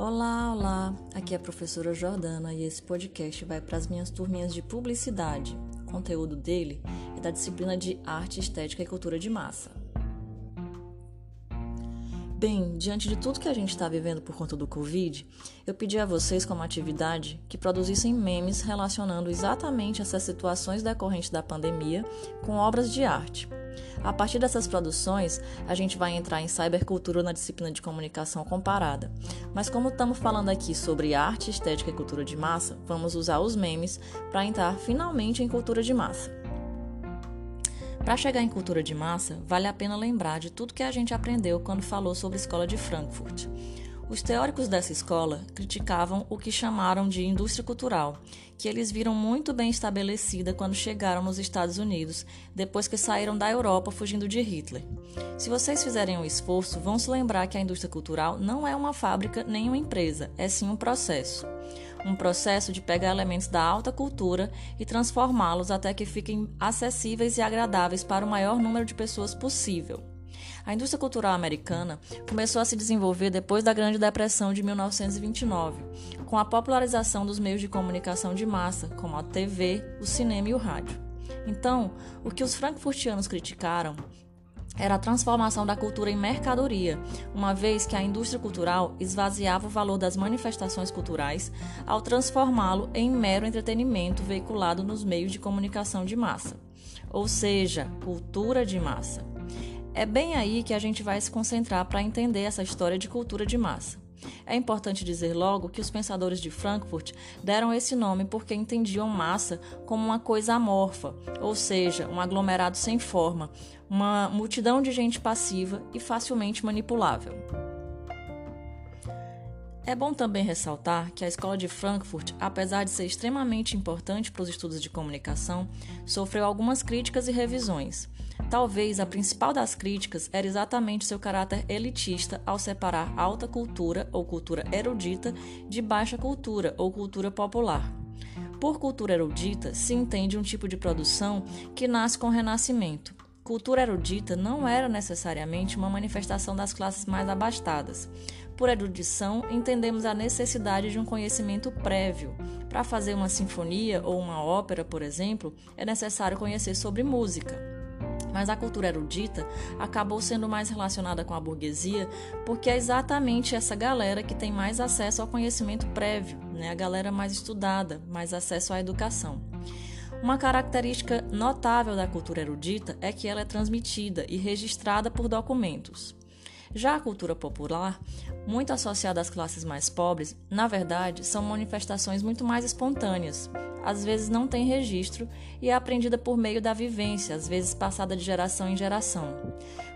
Olá, olá! Aqui é a professora Jordana e esse podcast vai para as minhas turminhas de publicidade. O conteúdo dele é da disciplina de Arte, Estética e Cultura de Massa. Bem, diante de tudo que a gente está vivendo por conta do Covid, eu pedi a vocês, como atividade, que produzissem memes relacionando exatamente essas situações decorrentes da pandemia com obras de arte. A partir dessas produções, a gente vai entrar em cybercultura na disciplina de comunicação comparada. Mas como estamos falando aqui sobre arte, estética e cultura de massa, vamos usar os memes para entrar finalmente em cultura de massa. Para chegar em cultura de massa, vale a pena lembrar de tudo que a gente aprendeu quando falou sobre a escola de Frankfurt. Os teóricos dessa escola criticavam o que chamaram de indústria cultural, que eles viram muito bem estabelecida quando chegaram nos Estados Unidos, depois que saíram da Europa fugindo de Hitler. Se vocês fizerem um esforço, vão se lembrar que a indústria cultural não é uma fábrica nem uma empresa, é sim um processo um processo de pegar elementos da alta cultura e transformá-los até que fiquem acessíveis e agradáveis para o maior número de pessoas possível. A indústria cultural americana começou a se desenvolver depois da Grande Depressão de 1929, com a popularização dos meios de comunicação de massa, como a TV, o cinema e o rádio. Então, o que os frankfurtianos criticaram era a transformação da cultura em mercadoria, uma vez que a indústria cultural esvaziava o valor das manifestações culturais ao transformá-lo em mero entretenimento veiculado nos meios de comunicação de massa, ou seja, cultura de massa. É bem aí que a gente vai se concentrar para entender essa história de cultura de massa. É importante dizer logo que os pensadores de Frankfurt deram esse nome porque entendiam massa como uma coisa amorfa, ou seja, um aglomerado sem forma, uma multidão de gente passiva e facilmente manipulável. É bom também ressaltar que a escola de Frankfurt, apesar de ser extremamente importante para os estudos de comunicação, sofreu algumas críticas e revisões. Talvez a principal das críticas era exatamente seu caráter elitista ao separar alta cultura ou cultura erudita de baixa cultura ou cultura popular. Por cultura erudita se entende um tipo de produção que nasce com o Renascimento. Cultura erudita não era necessariamente uma manifestação das classes mais abastadas. Por erudição, entendemos a necessidade de um conhecimento prévio. Para fazer uma sinfonia ou uma ópera, por exemplo, é necessário conhecer sobre música mas a cultura erudita acabou sendo mais relacionada com a burguesia porque é exatamente essa galera que tem mais acesso ao conhecimento prévio, né? a galera mais estudada, mais acesso à educação. Uma característica notável da cultura erudita é que ela é transmitida e registrada por documentos. Já a cultura popular, muito associada às classes mais pobres, na verdade, são manifestações muito mais espontâneas, às vezes não tem registro e é aprendida por meio da vivência, às vezes passada de geração em geração.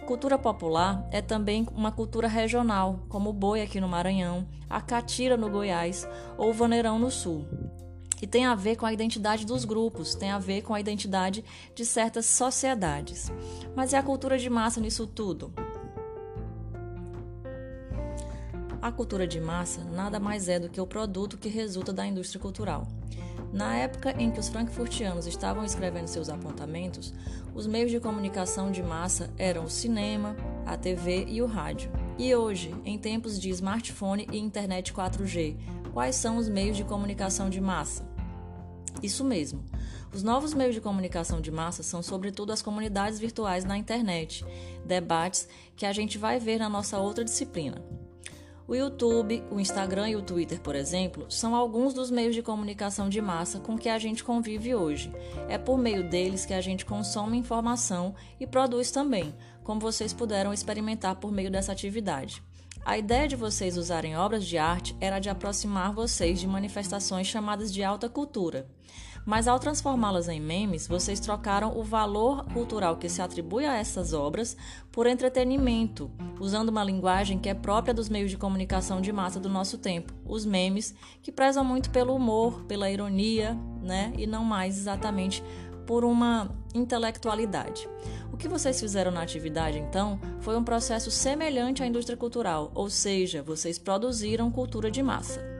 Cultura popular é também uma cultura regional, como o boi aqui no Maranhão, a catira no Goiás ou o vaneirão no Sul. E tem a ver com a identidade dos grupos, tem a ver com a identidade de certas sociedades. Mas e a cultura de massa nisso tudo? A cultura de massa nada mais é do que o produto que resulta da indústria cultural. Na época em que os frankfurtianos estavam escrevendo seus apontamentos, os meios de comunicação de massa eram o cinema, a TV e o rádio. E hoje, em tempos de smartphone e internet 4G, quais são os meios de comunicação de massa? Isso mesmo. Os novos meios de comunicação de massa são, sobretudo, as comunidades virtuais na internet, debates que a gente vai ver na nossa outra disciplina. O YouTube, o Instagram e o Twitter, por exemplo, são alguns dos meios de comunicação de massa com que a gente convive hoje. É por meio deles que a gente consome informação e produz também, como vocês puderam experimentar por meio dessa atividade. A ideia de vocês usarem obras de arte era de aproximar vocês de manifestações chamadas de alta cultura. Mas ao transformá-las em memes, vocês trocaram o valor cultural que se atribui a essas obras por entretenimento, usando uma linguagem que é própria dos meios de comunicação de massa do nosso tempo, os memes, que prezam muito pelo humor, pela ironia, né, e não mais exatamente por uma intelectualidade. O que vocês fizeram na atividade, então, foi um processo semelhante à indústria cultural, ou seja, vocês produziram cultura de massa.